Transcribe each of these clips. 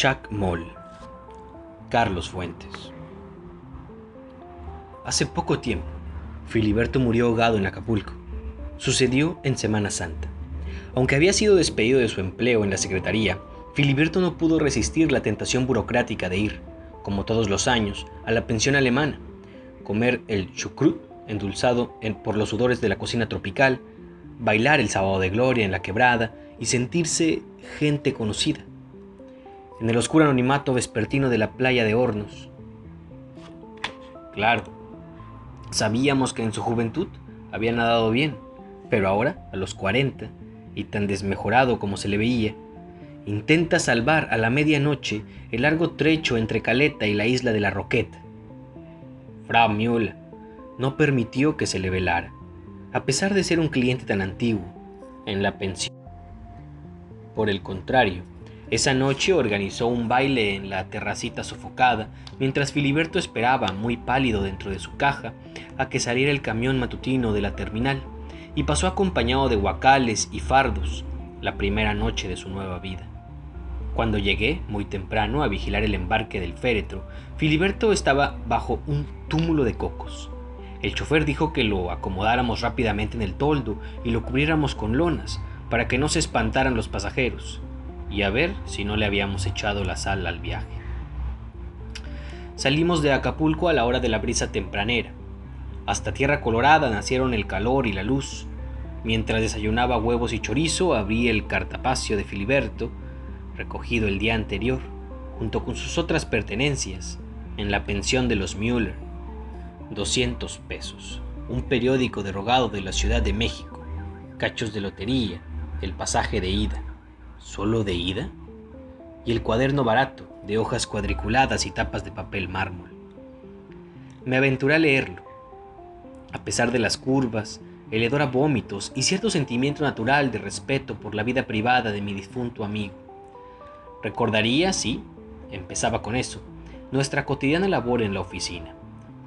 Chuck Moll, Carlos Fuentes. Hace poco tiempo, Filiberto murió ahogado en Acapulco. Sucedió en Semana Santa. Aunque había sido despedido de su empleo en la Secretaría, Filiberto no pudo resistir la tentación burocrática de ir, como todos los años, a la pensión alemana, comer el chucrut endulzado por los sudores de la cocina tropical, bailar el sábado de gloria en la quebrada y sentirse gente conocida. En el oscuro anonimato vespertino de la playa de Hornos. Claro, sabíamos que en su juventud había nadado bien, pero ahora, a los 40, y tan desmejorado como se le veía, intenta salvar a la medianoche el largo trecho entre Caleta y la isla de la Roqueta. Frau Müller no permitió que se le velara, a pesar de ser un cliente tan antiguo, en la pensión. Por el contrario, esa noche organizó un baile en la terracita sofocada, mientras Filiberto esperaba, muy pálido dentro de su caja, a que saliera el camión matutino de la terminal, y pasó acompañado de guacales y fardos, la primera noche de su nueva vida. Cuando llegué, muy temprano, a vigilar el embarque del féretro, Filiberto estaba bajo un túmulo de cocos. El chofer dijo que lo acomodáramos rápidamente en el toldo y lo cubriéramos con lonas, para que no se espantaran los pasajeros, y a ver si no le habíamos echado la sal al viaje. Salimos de Acapulco a la hora de la brisa tempranera. Hasta Tierra Colorada nacieron el calor y la luz. Mientras desayunaba huevos y chorizo, abrí el cartapacio de Filiberto, recogido el día anterior, junto con sus otras pertenencias, en la pensión de los Müller. 200 pesos, un periódico derogado de la Ciudad de México, cachos de lotería, el pasaje de ida. ¿Solo de ida? Y el cuaderno barato, de hojas cuadriculadas y tapas de papel mármol. Me aventuré a leerlo. A pesar de las curvas, el hedor a vómitos y cierto sentimiento natural de respeto por la vida privada de mi difunto amigo. Recordaría, sí, empezaba con eso, nuestra cotidiana labor en la oficina.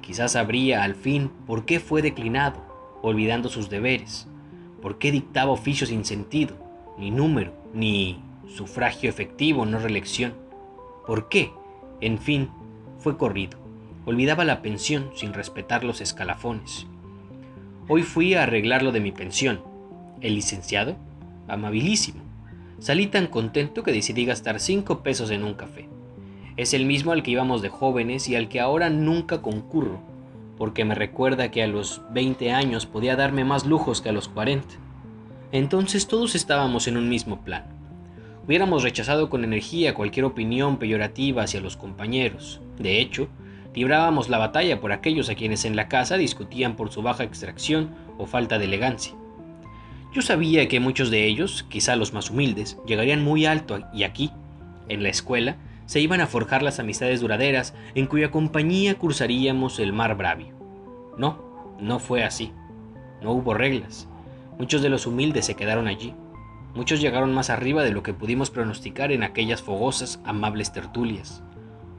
Quizás sabría al fin por qué fue declinado, olvidando sus deberes, por qué dictaba oficio sin sentido, ni número, ni sufragio efectivo, no reelección. ¿Por qué? En fin, fue corrido. Olvidaba la pensión sin respetar los escalafones. Hoy fui a arreglar lo de mi pensión. El licenciado, amabilísimo. Salí tan contento que decidí gastar cinco pesos en un café. Es el mismo al que íbamos de jóvenes y al que ahora nunca concurro, porque me recuerda que a los 20 años podía darme más lujos que a los 40. Entonces todos estábamos en un mismo plan. Hubiéramos rechazado con energía cualquier opinión peyorativa hacia los compañeros. De hecho, librábamos la batalla por aquellos a quienes en la casa discutían por su baja extracción o falta de elegancia. Yo sabía que muchos de ellos, quizá los más humildes, llegarían muy alto y aquí, en la escuela, se iban a forjar las amistades duraderas en cuya compañía cruzaríamos el mar bravio. No, no fue así. No hubo reglas. Muchos de los humildes se quedaron allí. Muchos llegaron más arriba de lo que pudimos pronosticar en aquellas fogosas, amables tertulias.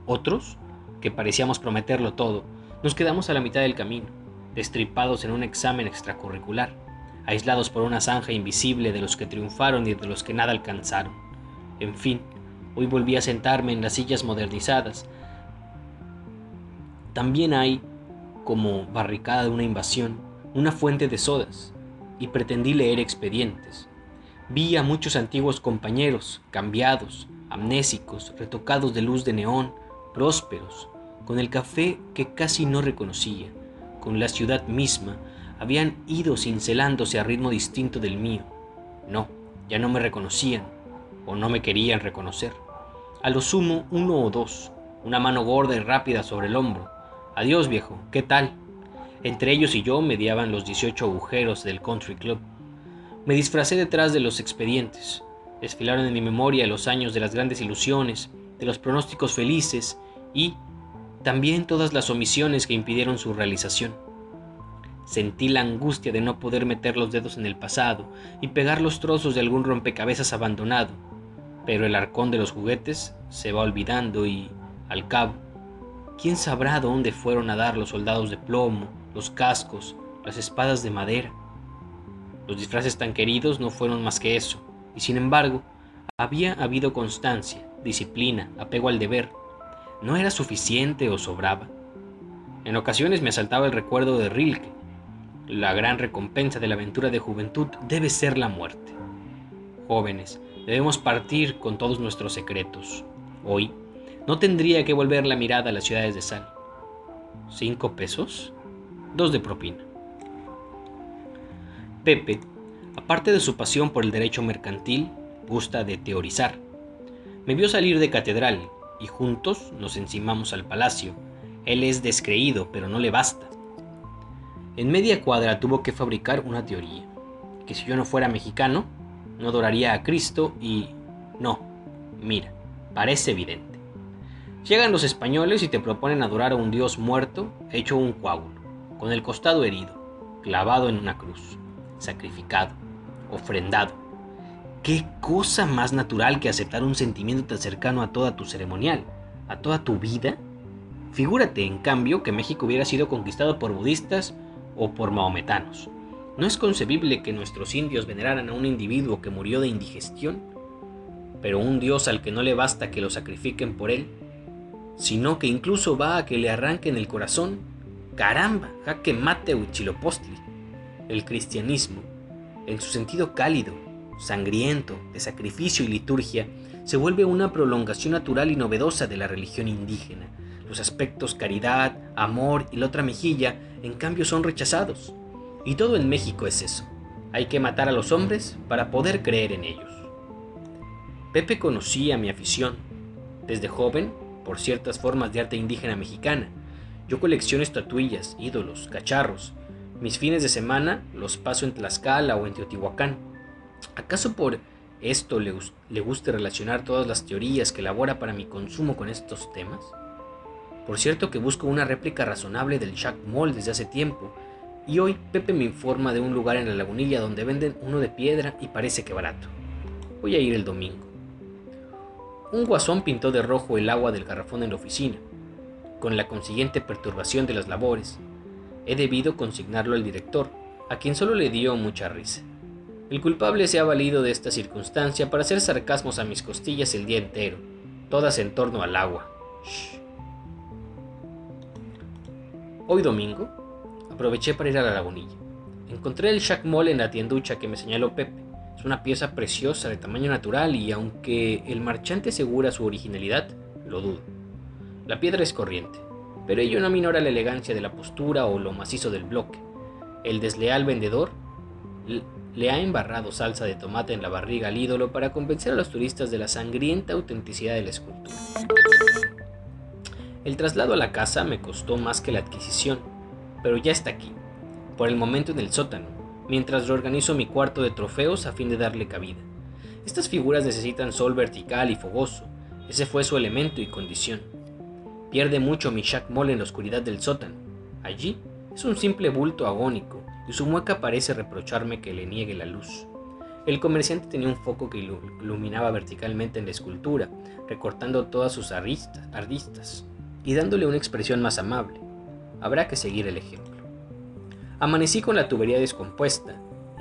Otros, que parecíamos prometerlo todo, nos quedamos a la mitad del camino, destripados en un examen extracurricular aislados por una zanja invisible de los que triunfaron y de los que nada alcanzaron. En fin, hoy volví a sentarme en las sillas modernizadas. También hay, como barricada de una invasión, una fuente de sodas, y pretendí leer expedientes. Vi a muchos antiguos compañeros, cambiados, amnésicos, retocados de luz de neón, prósperos, con el café que casi no reconocía, con la ciudad misma, habían ido cincelándose a ritmo distinto del mío. No, ya no me reconocían o no me querían reconocer. A lo sumo uno o dos, una mano gorda y rápida sobre el hombro. Adiós viejo, ¿qué tal? Entre ellos y yo mediaban los 18 agujeros del country club. Me disfracé detrás de los expedientes. Desfilaron en mi memoria los años de las grandes ilusiones, de los pronósticos felices y también todas las omisiones que impidieron su realización. Sentí la angustia de no poder meter los dedos en el pasado y pegar los trozos de algún rompecabezas abandonado, pero el arcón de los juguetes se va olvidando y, al cabo, ¿quién sabrá dónde fueron a dar los soldados de plomo, los cascos, las espadas de madera? Los disfraces tan queridos no fueron más que eso, y sin embargo, había habido constancia, disciplina, apego al deber, ¿no era suficiente o sobraba? En ocasiones me asaltaba el recuerdo de Rilke. La gran recompensa de la aventura de juventud debe ser la muerte. Jóvenes, debemos partir con todos nuestros secretos. Hoy, no tendría que volver la mirada a las ciudades de sal. ¿Cinco pesos? Dos de propina. Pepe, aparte de su pasión por el derecho mercantil, gusta de teorizar. Me vio salir de catedral y juntos nos encimamos al palacio. Él es descreído, pero no le basta. En media cuadra tuvo que fabricar una teoría, que si yo no fuera mexicano, no adoraría a Cristo y... No, mira, parece evidente. Llegan los españoles y te proponen adorar a un dios muerto, hecho un coágulo, con el costado herido, clavado en una cruz, sacrificado, ofrendado. ¿Qué cosa más natural que aceptar un sentimiento tan cercano a toda tu ceremonial, a toda tu vida? Figúrate, en cambio, que México hubiera sido conquistado por budistas o por maometanos. ¿No es concebible que nuestros indios veneraran a un individuo que murió de indigestión? Pero un dios al que no le basta que lo sacrifiquen por él, sino que incluso va a que le arranquen el corazón. Caramba, jaque mate Huitzilopochtli. El cristianismo, en su sentido cálido, sangriento, de sacrificio y liturgia, se vuelve una prolongación natural y novedosa de la religión indígena. Los aspectos caridad, amor y la otra mejilla, en cambio, son rechazados. Y todo en México es eso. Hay que matar a los hombres para poder creer en ellos. Pepe conocía mi afición. Desde joven, por ciertas formas de arte indígena mexicana. Yo colecciono estatuillas, ídolos, cacharros. Mis fines de semana los paso en Tlaxcala o en Teotihuacán. ¿Acaso por esto le, le guste relacionar todas las teorías que elabora para mi consumo con estos temas? Por cierto que busco una réplica razonable del Jack Moll desde hace tiempo y hoy Pepe me informa de un lugar en la lagunilla donde venden uno de piedra y parece que barato. Voy a ir el domingo. Un guasón pintó de rojo el agua del garrafón en la oficina, con la consiguiente perturbación de las labores. He debido consignarlo al director, a quien solo le dio mucha risa. El culpable se ha valido de esta circunstancia para hacer sarcasmos a mis costillas el día entero, todas en torno al agua. Hoy domingo, Aproveché para ir a la lagunilla. Encontré el Shack Mall en la tienducha que me señaló Pepe. Es una pieza preciosa de tamaño natural y aunque el marchante asegura su originalidad, lo dudo. La piedra es corriente, pero ello no minora la elegancia de la postura o lo macizo del bloque. El desleal vendedor le ha embarrado salsa de tomate en la barriga al ídolo para convencer a los turistas de la sangrienta autenticidad de la escultura. El traslado a la casa me costó más que la adquisición pero ya está aquí, por el momento en el sótano, mientras reorganizo mi cuarto de trofeos a fin de darle cabida. Estas figuras necesitan sol vertical y fogoso, ese fue su elemento y condición. Pierde mucho mi Shack Mole en la oscuridad del sótano. Allí es un simple bulto agónico y su mueca parece reprocharme que le niegue la luz. El comerciante tenía un foco que iluminaba verticalmente en la escultura, recortando todas sus aristas y dándole una expresión más amable. Habrá que seguir el ejemplo. Amanecí con la tubería descompuesta.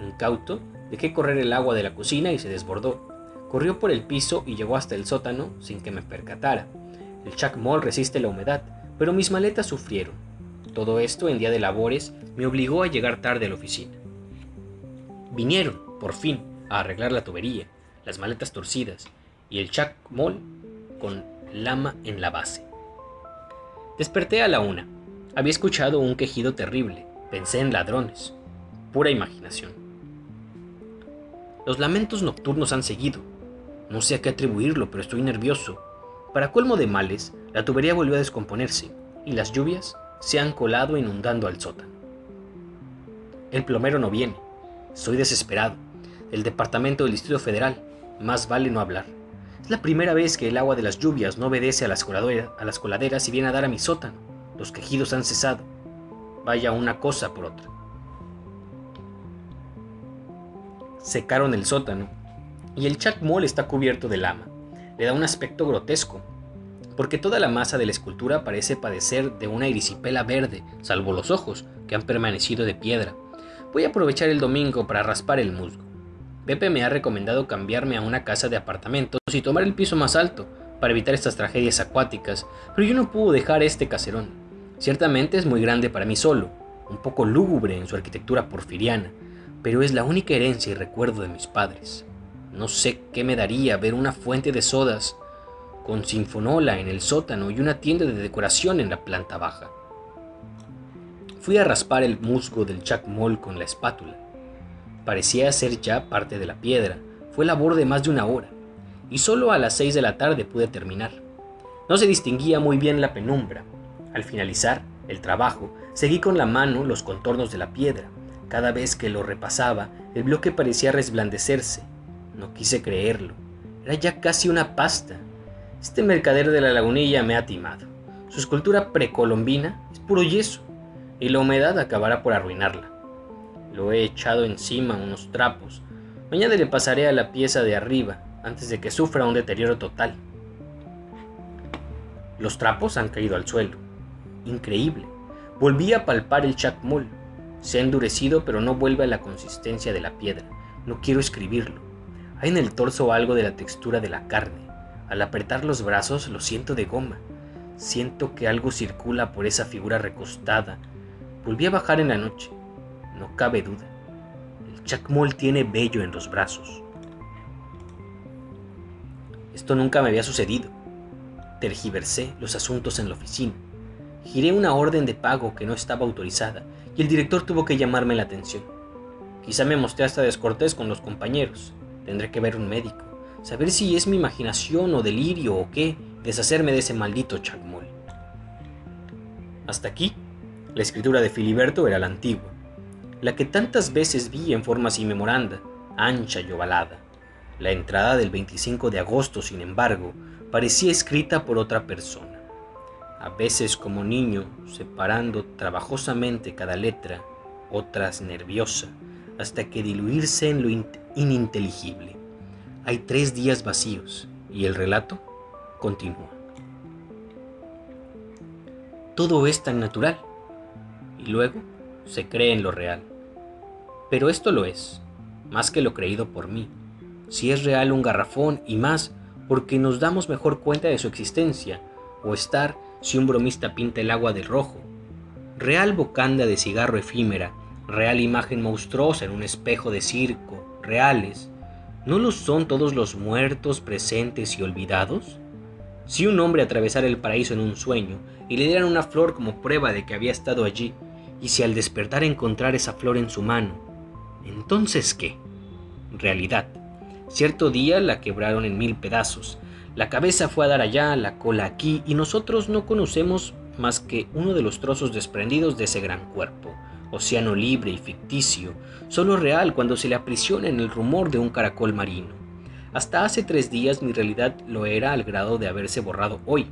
Incauto, dejé correr el agua de la cocina y se desbordó. Corrió por el piso y llegó hasta el sótano sin que me percatara. El chacmol resiste la humedad, pero mis maletas sufrieron. Todo esto en día de labores me obligó a llegar tarde a la oficina. Vinieron, por fin, a arreglar la tubería, las maletas torcidas y el chacmol con lama en la base. Desperté a la una. Había escuchado un quejido terrible. Pensé en ladrones. Pura imaginación. Los lamentos nocturnos han seguido. No sé a qué atribuirlo, pero estoy nervioso. Para colmo de males, la tubería volvió a descomponerse y las lluvias se han colado inundando al sótano. El plomero no viene. Soy desesperado. El departamento del Distrito Federal. Más vale no hablar. Es la primera vez que el agua de las lluvias no obedece a las, a las coladeras y viene a dar a mi sótano. Los quejidos han cesado. Vaya una cosa por otra. Secaron el sótano y el chacmol está cubierto de lama. Le da un aspecto grotesco, porque toda la masa de la escultura parece padecer de una erisipela verde, salvo los ojos, que han permanecido de piedra. Voy a aprovechar el domingo para raspar el musgo. Pepe me ha recomendado cambiarme a una casa de apartamentos y tomar el piso más alto, para evitar estas tragedias acuáticas, pero yo no puedo dejar este caserón. Ciertamente es muy grande para mí solo, un poco lúgubre en su arquitectura porfiriana, pero es la única herencia y recuerdo de mis padres. No sé qué me daría ver una fuente de sodas con sinfonola en el sótano y una tienda de decoración en la planta baja. Fui a raspar el musgo del chacmol con la espátula. Parecía ser ya parte de la piedra. Fue labor de más de una hora, y solo a las seis de la tarde pude terminar. No se distinguía muy bien la penumbra. Al finalizar el trabajo, seguí con la mano los contornos de la piedra. Cada vez que lo repasaba, el bloque parecía resplandecerse. No quise creerlo. Era ya casi una pasta. Este mercader de la lagunilla me ha timado. Su escultura precolombina es puro yeso y la humedad acabará por arruinarla. Lo he echado encima unos trapos. Mañana le pasaré a la pieza de arriba antes de que sufra un deterioro total. Los trapos han caído al suelo. Increíble. Volví a palpar el chacmol. Se ha endurecido pero no vuelve a la consistencia de la piedra. No quiero escribirlo. Hay en el torso algo de la textura de la carne. Al apretar los brazos lo siento de goma. Siento que algo circula por esa figura recostada Volví a bajar en la noche. No cabe duda. El chacmol tiene vello en los brazos. Esto nunca me había sucedido. Tergiversé los asuntos en la oficina. Giré una orden de pago que no estaba autorizada y el director tuvo que llamarme la atención. Quizá me mostré hasta descortés con los compañeros. Tendré que ver un médico, saber si es mi imaginación o delirio o qué, deshacerme de ese maldito chacmol. Hasta aquí la escritura de Filiberto era la antigua, la que tantas veces vi en formas inmemoranda, ancha y ovalada. La entrada del 25 de agosto, sin embargo, parecía escrita por otra persona. A veces como niño, separando trabajosamente cada letra, otras nerviosa, hasta que diluirse en lo ininteligible. Hay tres días vacíos y el relato continúa. Todo es tan natural y luego se cree en lo real. Pero esto lo es, más que lo creído por mí. Si es real un garrafón y más porque nos damos mejor cuenta de su existencia, o estar si un bromista pinta el agua de rojo. Real bocanda de cigarro efímera, real imagen monstruosa en un espejo de circo, reales, ¿no lo son todos los muertos presentes y olvidados? Si un hombre atravesara el paraíso en un sueño y le dieran una flor como prueba de que había estado allí, y si al despertar encontrar esa flor en su mano, entonces qué? Realidad. Cierto día la quebraron en mil pedazos. La cabeza fue a dar allá, la cola aquí, y nosotros no conocemos más que uno de los trozos desprendidos de ese gran cuerpo, océano libre y ficticio, solo real cuando se le aprisiona en el rumor de un caracol marino. Hasta hace tres días mi realidad lo era al grado de haberse borrado hoy.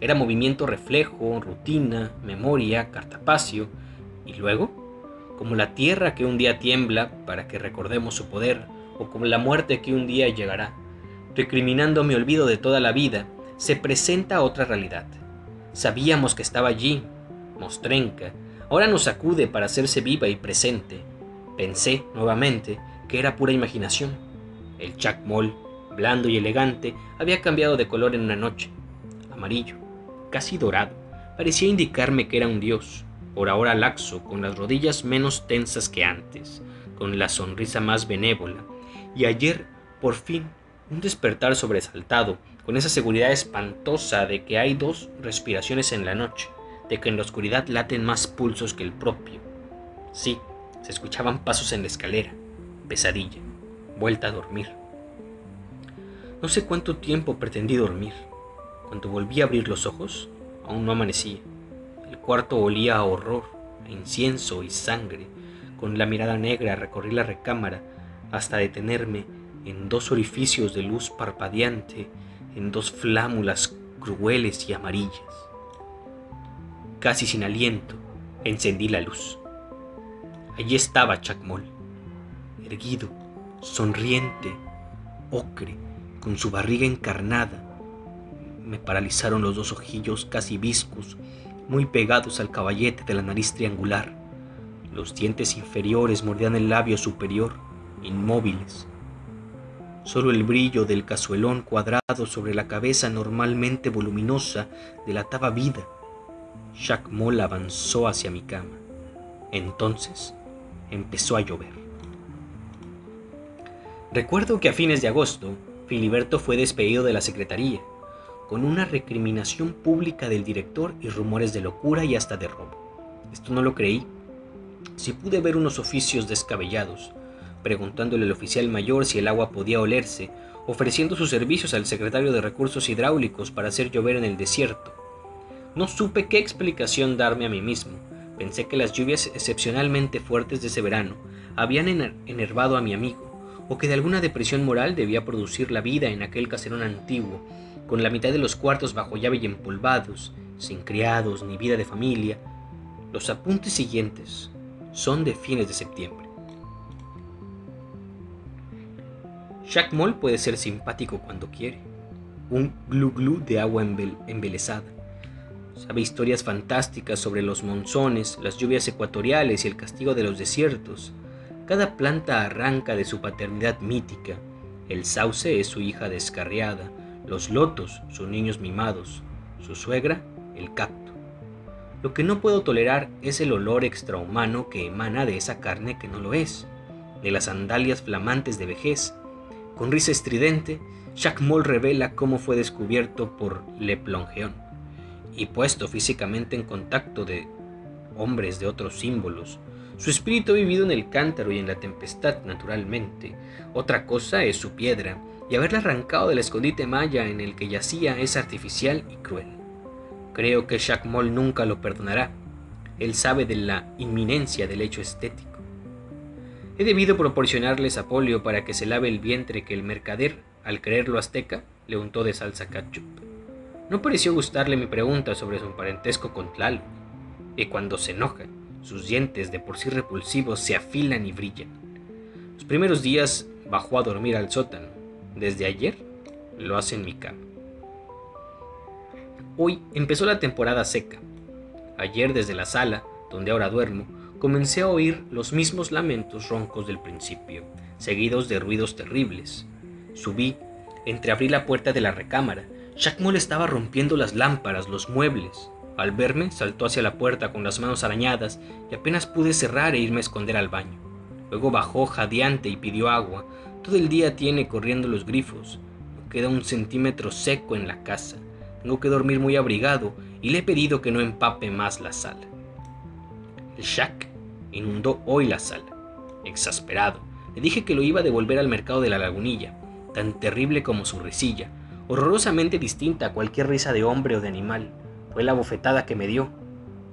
Era movimiento reflejo, rutina, memoria, cartapacio, y luego, como la tierra que un día tiembla para que recordemos su poder, o como la muerte que un día llegará, recriminando mi olvido de toda la vida, se presenta otra realidad. Sabíamos que estaba allí, mostrenca, ahora nos acude para hacerse viva y presente. Pensé, nuevamente, que era pura imaginación. El chacmol, blando y elegante, había cambiado de color en una noche. Amarillo, casi dorado, parecía indicarme que era un dios, por ahora laxo, con las rodillas menos tensas que antes, con la sonrisa más benévola, y ayer, por fin, un despertar sobresaltado, con esa seguridad espantosa de que hay dos respiraciones en la noche, de que en la oscuridad laten más pulsos que el propio. Sí, se escuchaban pasos en la escalera, pesadilla, vuelta a dormir. No sé cuánto tiempo pretendí dormir. Cuando volví a abrir los ojos, aún no amanecía cuarto olía a horror, a incienso y sangre. Con la mirada negra recorrí la recámara hasta detenerme en dos orificios de luz parpadeante, en dos flámulas crueles y amarillas. Casi sin aliento, encendí la luz. Allí estaba Chacmol, erguido, sonriente, ocre, con su barriga encarnada. Me paralizaron los dos ojillos casi viscos muy pegados al caballete de la nariz triangular. Los dientes inferiores mordían el labio superior, inmóviles. Solo el brillo del cazuelón cuadrado sobre la cabeza normalmente voluminosa delataba vida. Jacques Moll avanzó hacia mi cama. Entonces empezó a llover. Recuerdo que a fines de agosto, Filiberto fue despedido de la secretaría, con una recriminación pública del director y rumores de locura y hasta de robo. Esto no lo creí. Si pude ver unos oficios descabellados, preguntándole al oficial mayor si el agua podía olerse, ofreciendo sus servicios al secretario de Recursos Hidráulicos para hacer llover en el desierto. No supe qué explicación darme a mí mismo. Pensé que las lluvias excepcionalmente fuertes de ese verano habían enervado a mi amigo, o que de alguna depresión moral debía producir la vida en aquel caserón antiguo, con la mitad de los cuartos bajo llave y empolvados, sin criados ni vida de familia. Los apuntes siguientes son de fines de septiembre. Jacques Moll puede ser simpático cuando quiere. Un glu glu de agua embelesada. Sabe historias fantásticas sobre los monzones, las lluvias ecuatoriales y el castigo de los desiertos. Cada planta arranca de su paternidad mítica. El sauce es su hija descarriada, los lotos sus niños mimados, su suegra el cacto. Lo que no puedo tolerar es el olor extrahumano que emana de esa carne que no lo es, de las sandalias flamantes de vejez, con risa estridente, Jacques Moll revela cómo fue descubierto por Le Plongeon y puesto físicamente en contacto de hombres de otros símbolos. Su espíritu ha vivido en el cántaro y en la tempestad, naturalmente. Otra cosa es su piedra, y haberla arrancado del escondite maya en el que yacía es artificial y cruel. Creo que Moll nunca lo perdonará. Él sabe de la inminencia del hecho estético. He debido proporcionarles a para que se lave el vientre que el mercader, al creerlo azteca, le untó de salsa ketchup. No pareció gustarle mi pregunta sobre su parentesco con Tlaloc, y cuando se enoja, sus dientes de por sí repulsivos se afilan y brillan. Los primeros días bajó a dormir al sótano. Desde ayer lo hace en mi cama. Hoy empezó la temporada seca. Ayer desde la sala, donde ahora duermo, comencé a oír los mismos lamentos roncos del principio, seguidos de ruidos terribles. Subí, entreabrí la puerta de la recámara. Moll estaba rompiendo las lámparas, los muebles. Al verme, saltó hacia la puerta con las manos arañadas y apenas pude cerrar e irme a esconder al baño. Luego bajó jadeante y pidió agua. Todo el día tiene corriendo los grifos. No queda un centímetro seco en la casa. Tengo que dormir muy abrigado y le he pedido que no empape más la sala. El Shack inundó hoy la sala. Exasperado, le dije que lo iba a devolver al mercado de la lagunilla, tan terrible como su risilla, horrorosamente distinta a cualquier risa de hombre o de animal. Fue la bofetada que me dio,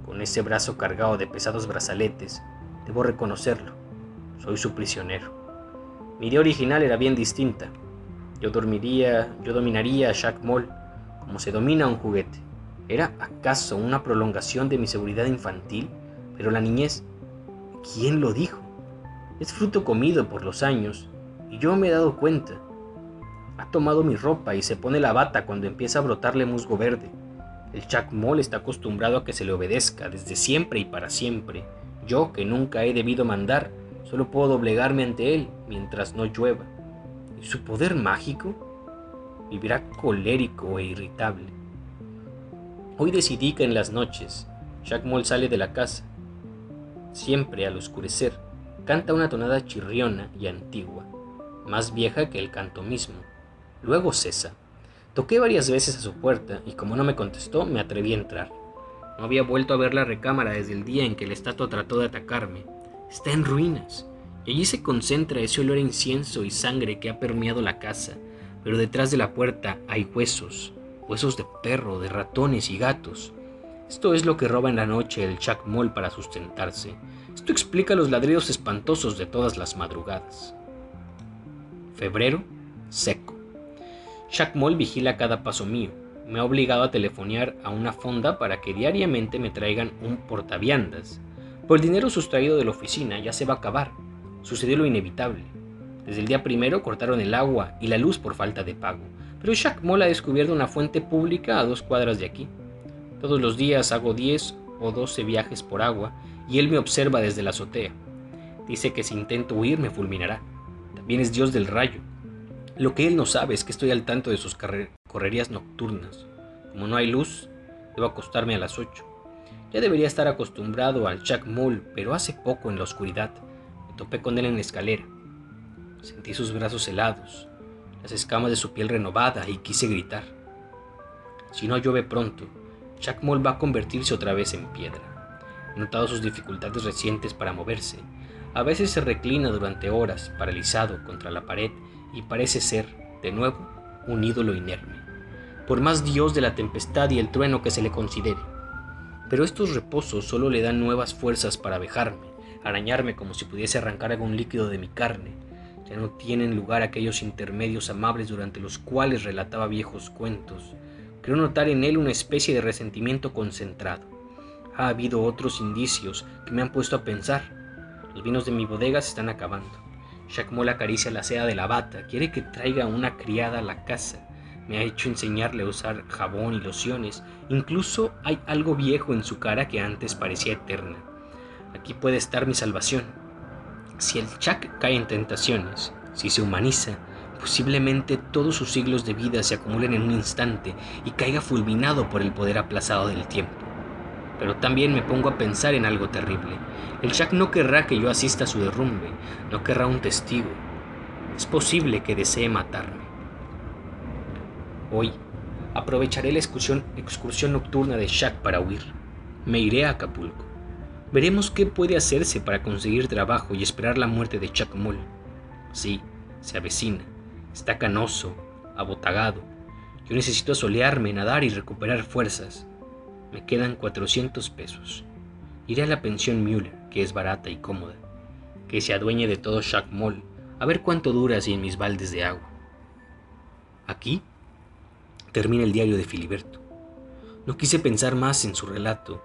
con ese brazo cargado de pesados brazaletes. Debo reconocerlo. Soy su prisionero. Mi idea original era bien distinta. Yo dormiría, yo dominaría a Jacques Moll como se domina un juguete. ¿Era acaso una prolongación de mi seguridad infantil? Pero la niñez, ¿quién lo dijo? Es fruto comido por los años y yo me he dado cuenta. Ha tomado mi ropa y se pone la bata cuando empieza a brotarle musgo verde. El chacmol está acostumbrado a que se le obedezca desde siempre y para siempre. Yo, que nunca he debido mandar, solo puedo doblegarme ante él mientras no llueva. ¿Y su poder mágico? Vivirá colérico e irritable. Hoy decidí que en las noches, Jack Moll sale de la casa siempre al oscurecer, canta una tonada chirriona y antigua, más vieja que el canto mismo. Luego cesa. Toqué varias veces a su puerta y como no me contestó, me atreví a entrar. No había vuelto a ver la recámara desde el día en que la estatua trató de atacarme. Está en ruinas, y allí se concentra ese olor a incienso y sangre que ha permeado la casa, pero detrás de la puerta hay huesos, huesos de perro, de ratones y gatos. Esto es lo que roba en la noche el Chuck Moll para sustentarse. Esto explica los ladridos espantosos de todas las madrugadas. Febrero, seco. Chuck Moll vigila cada paso mío. Me ha obligado a telefonear a una fonda para que diariamente me traigan un portaviandas. Por el dinero sustraído de la oficina ya se va a acabar. Sucedió lo inevitable. Desde el día primero cortaron el agua y la luz por falta de pago, pero Chuck Moll ha descubierto una fuente pública a dos cuadras de aquí. Todos los días hago 10 o 12 viajes por agua y él me observa desde la azotea. Dice que si intento huir me fulminará. También es Dios del rayo. Lo que él no sabe es que estoy al tanto de sus correrías nocturnas. Como no hay luz, debo acostarme a las 8. Ya debería estar acostumbrado al Jack Mull, pero hace poco en la oscuridad me topé con él en la escalera. Sentí sus brazos helados, las escamas de su piel renovada y quise gritar. Si no llueve pronto, Jack Mull va a convertirse otra vez en piedra. He notado sus dificultades recientes para moverse. A veces se reclina durante horas, paralizado contra la pared, y parece ser, de nuevo, un ídolo inerme, por más dios de la tempestad y el trueno que se le considere. Pero estos reposos solo le dan nuevas fuerzas para vejarme, arañarme como si pudiese arrancar algún líquido de mi carne. Ya no tienen lugar aquellos intermedios amables durante los cuales relataba viejos cuentos. Creo notar en él una especie de resentimiento concentrado. Ha habido otros indicios que me han puesto a pensar. Los vinos de mi bodega se están acabando. Moll acaricia la seda de la bata, quiere que traiga una criada a la casa. Me ha hecho enseñarle a usar jabón y lociones. Incluso hay algo viejo en su cara que antes parecía eterna. Aquí puede estar mi salvación. Si el Chuck cae en tentaciones, si se humaniza, posiblemente todos sus siglos de vida se acumulen en un instante y caiga fulminado por el poder aplazado del tiempo. Pero también me pongo a pensar en algo terrible. El Jack no querrá que yo asista a su derrumbe, no querrá un testigo. Es posible que desee matarme. Hoy aprovecharé la excursión, excursión nocturna de Jack para huir. Me iré a Acapulco. Veremos qué puede hacerse para conseguir trabajo y esperar la muerte de Chuck Mull. Sí, se avecina. Está canoso, abotagado. Yo necesito solearme, nadar y recuperar fuerzas. Me quedan 400 pesos. Iré a la pensión Müller, que es barata y cómoda. Que se adueñe de todo Shack Mall, a ver cuánto dura en mis baldes de agua. Aquí termina el diario de Filiberto. No quise pensar más en su relato.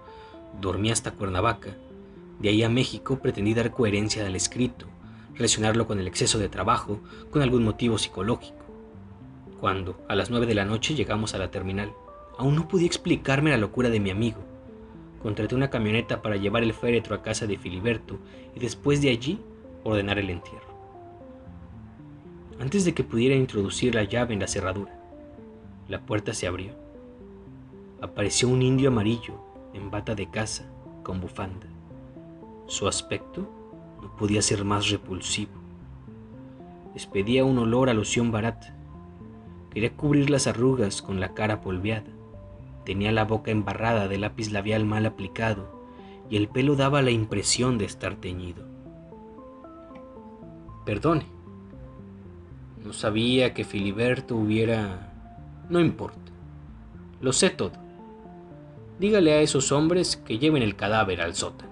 Dormí hasta Cuernavaca. De ahí a México pretendí dar coherencia al escrito, relacionarlo con el exceso de trabajo, con algún motivo psicológico. Cuando, a las nueve de la noche, llegamos a la terminal. Aún no podía explicarme la locura de mi amigo. Contraté una camioneta para llevar el féretro a casa de Filiberto y después de allí ordenar el entierro. Antes de que pudiera introducir la llave en la cerradura, la puerta se abrió. Apareció un indio amarillo en bata de casa con bufanda. Su aspecto no podía ser más repulsivo. Despedía un olor a loción barata. Quería cubrir las arrugas con la cara polveada. Tenía la boca embarrada de lápiz labial mal aplicado y el pelo daba la impresión de estar teñido. Perdone, no sabía que Filiberto hubiera... No importa, lo sé todo. Dígale a esos hombres que lleven el cadáver al sótano.